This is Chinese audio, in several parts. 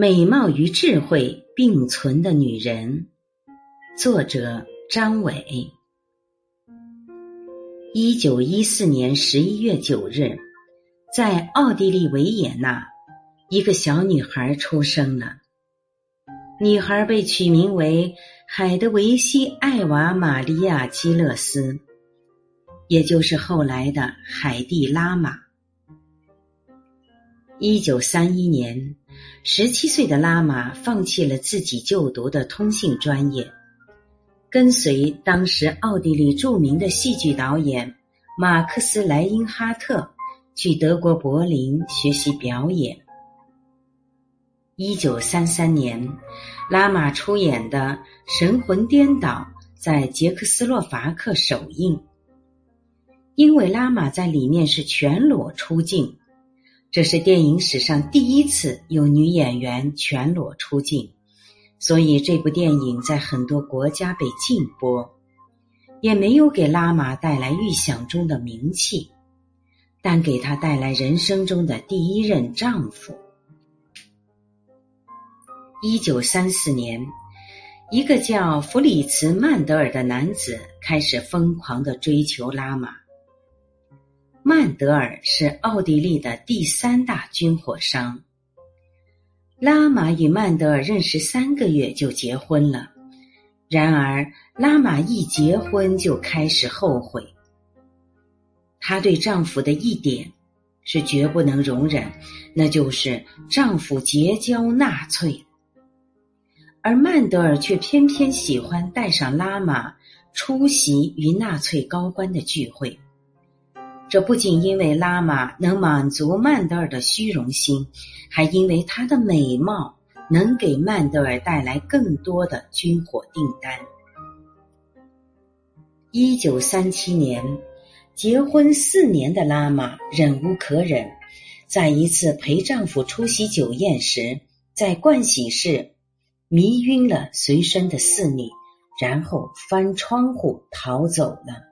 美貌与智慧并存的女人，作者张伟。一九一四年十一月九日，在奥地利维也纳，一个小女孩出生了。女孩被取名为海德维希·艾娃·玛利亚·基勒斯，也就是后来的海蒂·拉玛。一九三一年。十七岁的拉玛放弃了自己就读的通信专业，跟随当时奥地利著名的戏剧导演马克思·莱因哈特去德国柏林学习表演。一九三三年，拉玛出演的《神魂颠倒》在捷克斯洛伐克首映，因为拉玛在里面是全裸出镜。这是电影史上第一次有女演员全裸出镜，所以这部电影在很多国家被禁播，也没有给拉玛带来预想中的名气，但给她带来人生中的第一任丈夫。一九三四年，一个叫弗里茨·曼德尔的男子开始疯狂的追求拉玛。曼德尔是奥地利的第三大军火商。拉玛与曼德尔认识三个月就结婚了，然而拉玛一结婚就开始后悔。她对丈夫的一点是绝不能容忍，那就是丈夫结交纳粹。而曼德尔却偏偏喜欢带上拉玛出席与纳粹高官的聚会。这不仅因为拉玛能满足曼德尔的虚荣心，还因为她的美貌能给曼德尔带来更多的军火订单。一九三七年，结婚四年的拉玛忍无可忍，在一次陪丈夫出席酒宴时，在盥洗室迷晕了随身的侍女，然后翻窗户逃走了。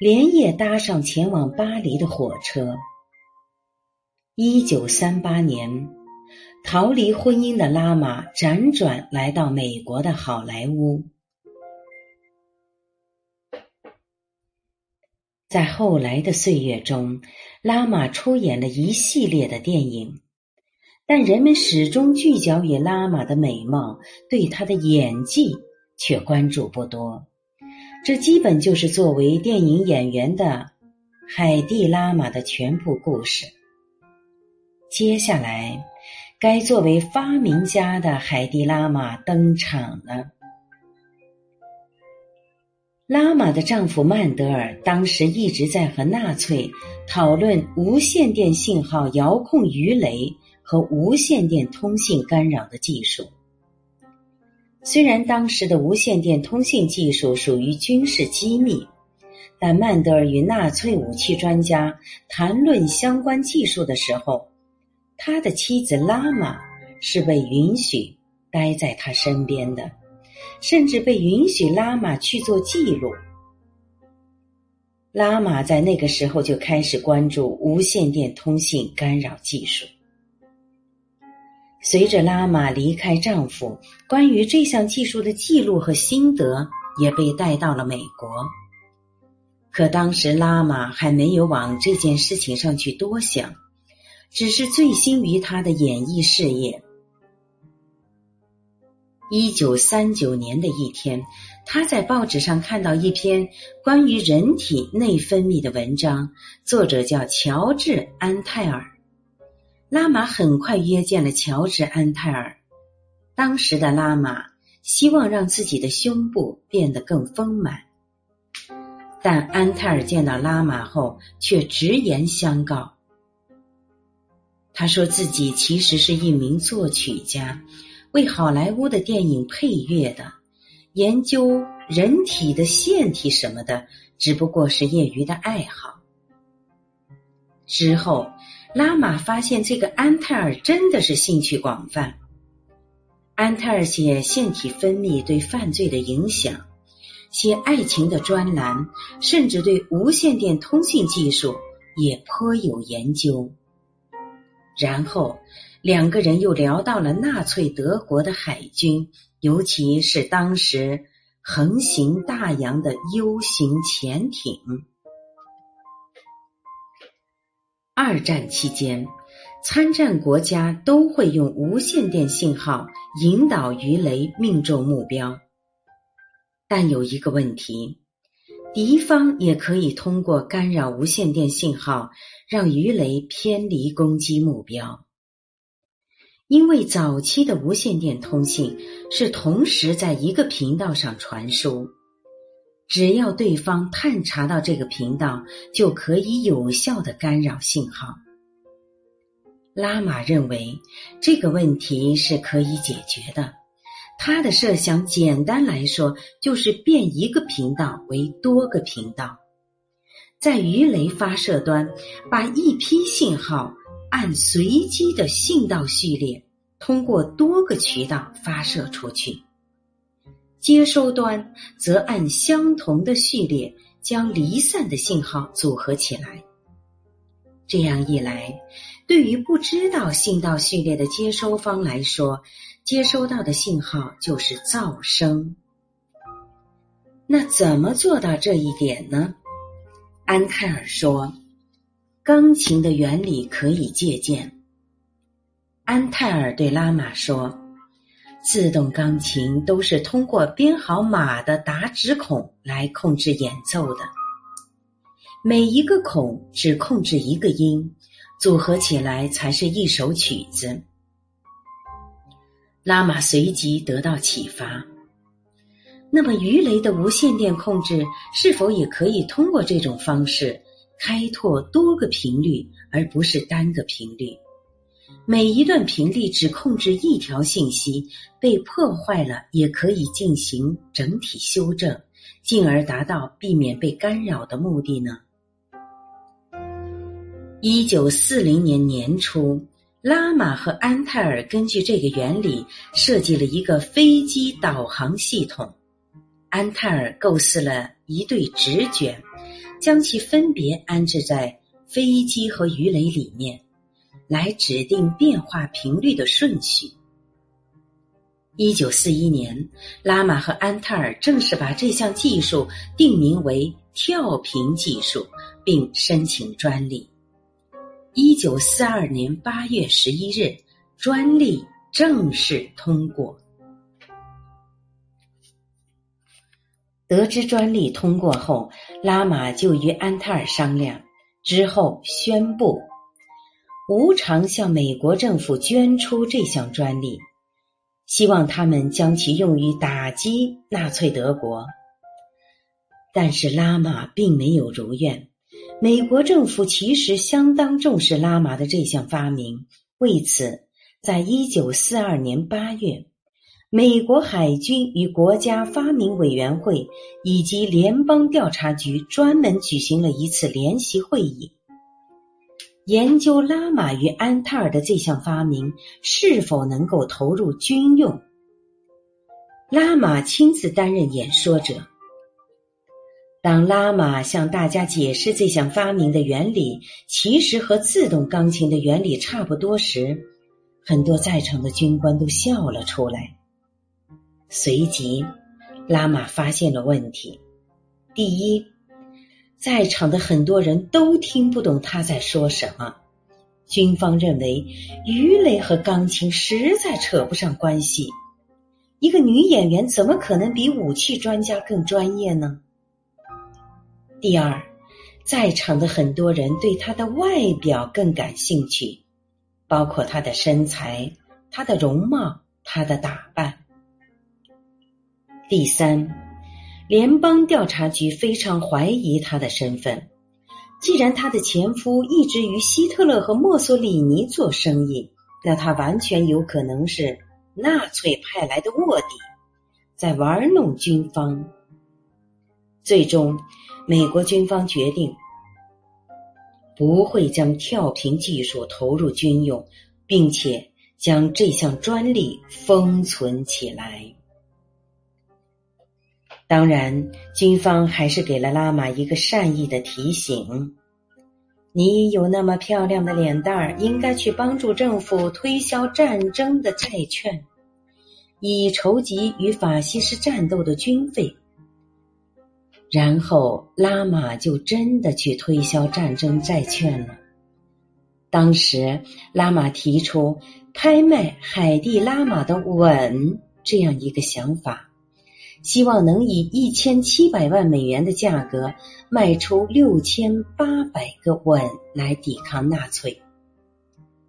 连夜搭上前往巴黎的火车。一九三八年，逃离婚姻的拉玛辗转来到美国的好莱坞。在后来的岁月中，拉玛出演了一系列的电影，但人们始终聚焦于拉玛的美貌，对她的演技却关注不多。这基本就是作为电影演员的海蒂·拉玛的全部故事。接下来，该作为发明家的海蒂·拉玛登场了。拉玛的丈夫曼德尔当时一直在和纳粹讨论无线电信号遥控鱼雷和无线电通信干扰的技术。虽然当时的无线电通信技术属于军事机密，但曼德尔与纳粹武器专家谈论相关技术的时候，他的妻子拉玛是被允许待在他身边的，甚至被允许拉玛去做记录。拉玛在那个时候就开始关注无线电通信干扰技术。随着拉玛离开丈夫，关于这项技术的记录和心得也被带到了美国。可当时拉玛还没有往这件事情上去多想，只是醉心于他的演艺事业。一九三九年的一天，他在报纸上看到一篇关于人体内分泌的文章，作者叫乔治·安泰尔。拉玛很快约见了乔治·安泰尔。当时的拉玛希望让自己的胸部变得更丰满，但安泰尔见到拉玛后却直言相告。他说自己其实是一名作曲家，为好莱坞的电影配乐的，研究人体的腺体什么的，只不过是业余的爱好。之后。拉玛发现这个安泰尔真的是兴趣广泛。安泰尔写腺体分泌对犯罪的影响，写爱情的专栏，甚至对无线电通信技术也颇有研究。然后两个人又聊到了纳粹德国的海军，尤其是当时横行大洋的 U 型潜艇。二战期间，参战国家都会用无线电信号引导鱼雷命中目标，但有一个问题。敌方也可以通过干扰无线电信号，让鱼雷偏离攻击目标。因为早期的无线电通信是同时在一个频道上传输，只要对方探查到这个频道，就可以有效的干扰信号。拉玛认为这个问题是可以解决的。他的设想简单来说，就是变一个频道为多个频道，在鱼雷发射端把一批信号按随机的信道序列，通过多个渠道发射出去；接收端则按相同的序列将离散的信号组合起来。这样一来，对于不知道信道序列的接收方来说，接收到的信号就是噪声。那怎么做到这一点呢？安泰尔说：“钢琴的原理可以借鉴。”安泰尔对拉玛说：“自动钢琴都是通过编好码的打指孔来控制演奏的，每一个孔只控制一个音，组合起来才是一首曲子。”拉玛随即得到启发。那么，鱼雷的无线电控制是否也可以通过这种方式开拓多个频率，而不是单个频率？每一段频率只控制一条信息，被破坏了也可以进行整体修正，进而达到避免被干扰的目的呢？一九四零年年初。拉玛和安泰尔根据这个原理设计了一个飞机导航系统。安泰尔构思了一对直卷，将其分别安置在飞机和鱼雷里面，来指定变化频率的顺序。一九四一年，拉玛和安泰尔正式把这项技术定名为跳频技术，并申请专利。一九四二年八月十一日，专利正式通过。得知专利通过后，拉玛就与安泰尔商量，之后宣布无偿向美国政府捐出这项专利，希望他们将其用于打击纳粹德国。但是拉玛并没有如愿。美国政府其实相当重视拉玛的这项发明，为此，在一九四二年八月，美国海军与国家发明委员会以及联邦调查局专门举行了一次联席会议，研究拉玛与安泰尔的这项发明是否能够投入军用。拉玛亲自担任演说者。当拉玛向大家解释这项发明的原理其实和自动钢琴的原理差不多时，很多在场的军官都笑了出来。随即，拉玛发现了问题：第一，在场的很多人都听不懂他在说什么。军方认为鱼雷和钢琴实在扯不上关系，一个女演员怎么可能比武器专家更专业呢？第二，在场的很多人对他的外表更感兴趣，包括他的身材、他的容貌、他的打扮。第三，联邦调查局非常怀疑他的身份。既然他的前夫一直与希特勒和墨索里尼做生意，那他完全有可能是纳粹派来的卧底，在玩弄军方。最终。美国军方决定不会将跳频技术投入军用，并且将这项专利封存起来。当然，军方还是给了拉玛一个善意的提醒：你有那么漂亮的脸蛋儿，应该去帮助政府推销战争的债券，以筹集与法西斯战斗的军费。然后拉玛就真的去推销战争债券了。当时拉玛提出拍卖海蒂拉玛的吻这样一个想法。希望能以一千七百万美元的价格卖出六千八百个吻来抵抗纳粹。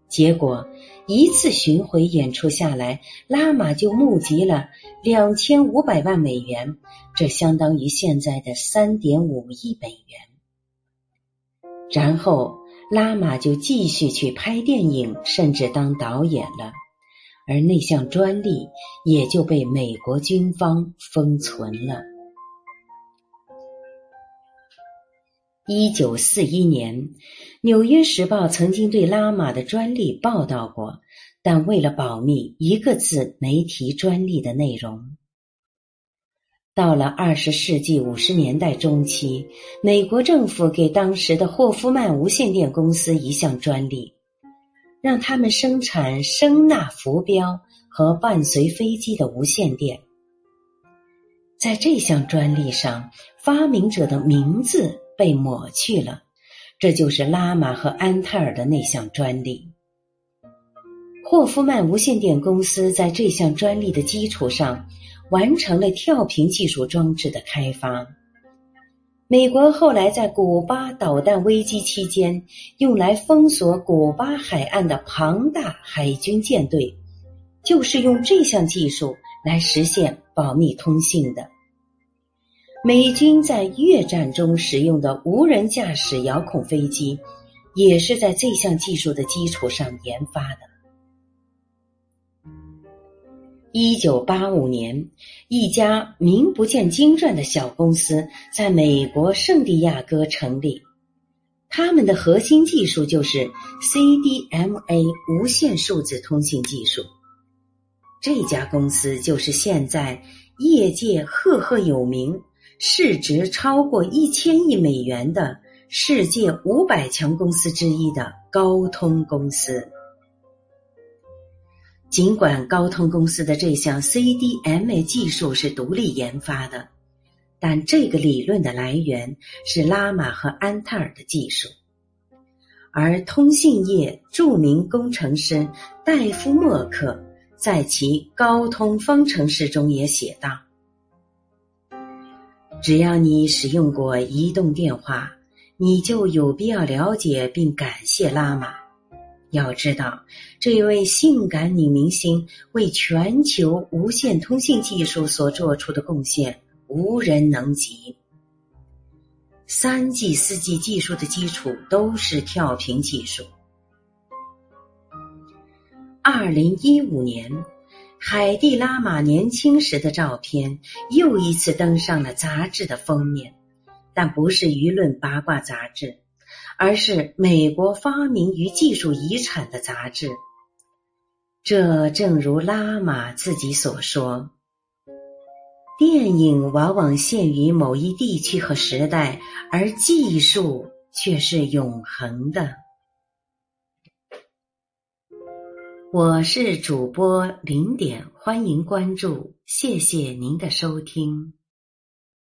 结果一次巡回演出下来，拉玛就募集了两千五百万美元，这相当于现在的三点五亿美元。然后拉玛就继续去拍电影，甚至当导演了。而那项专利也就被美国军方封存了。一九四一年，《纽约时报》曾经对拉玛的专利报道过，但为了保密，一个字没提专利的内容。到了二十世纪五十年代中期，美国政府给当时的霍夫曼无线电公司一项专利。让他们生产声纳浮标和伴随飞机的无线电。在这项专利上，发明者的名字被抹去了，这就是拉玛和安泰尔的那项专利。霍夫曼无线电公司在这项专利的基础上，完成了跳频技术装置的开发。美国后来在古巴导弹危机期间，用来封锁古巴海岸的庞大海军舰队，就是用这项技术来实现保密通信的。美军在越战中使用的无人驾驶遥控飞机，也是在这项技术的基础上研发的。一九八五年，一家名不见经传的小公司在美国圣地亚哥成立。他们的核心技术就是 CDMA 无线数字通信技术。这家公司就是现在业界赫赫有名、市值超过一千亿美元的世界五百强公司之一的高通公司。尽管高通公司的这项 CDMA 技术是独立研发的，但这个理论的来源是拉玛和安泰尔的技术，而通信业著名工程师戴夫默克在其高通方程式中也写道：“只要你使用过移动电话，你就有必要了解并感谢拉玛。”要知道，这位性感女明星为全球无线通信技术所做出的贡献无人能及。三 G、四 G 技术的基础都是跳频技术。二零一五年，海蒂拉玛年轻时的照片又一次登上了杂志的封面，但不是舆论八卦杂志。而是美国发明与技术遗产的杂志。这正如拉玛自己所说：“电影往往限于某一地区和时代，而技术却是永恒的。”我是主播零点，欢迎关注，谢谢您的收听。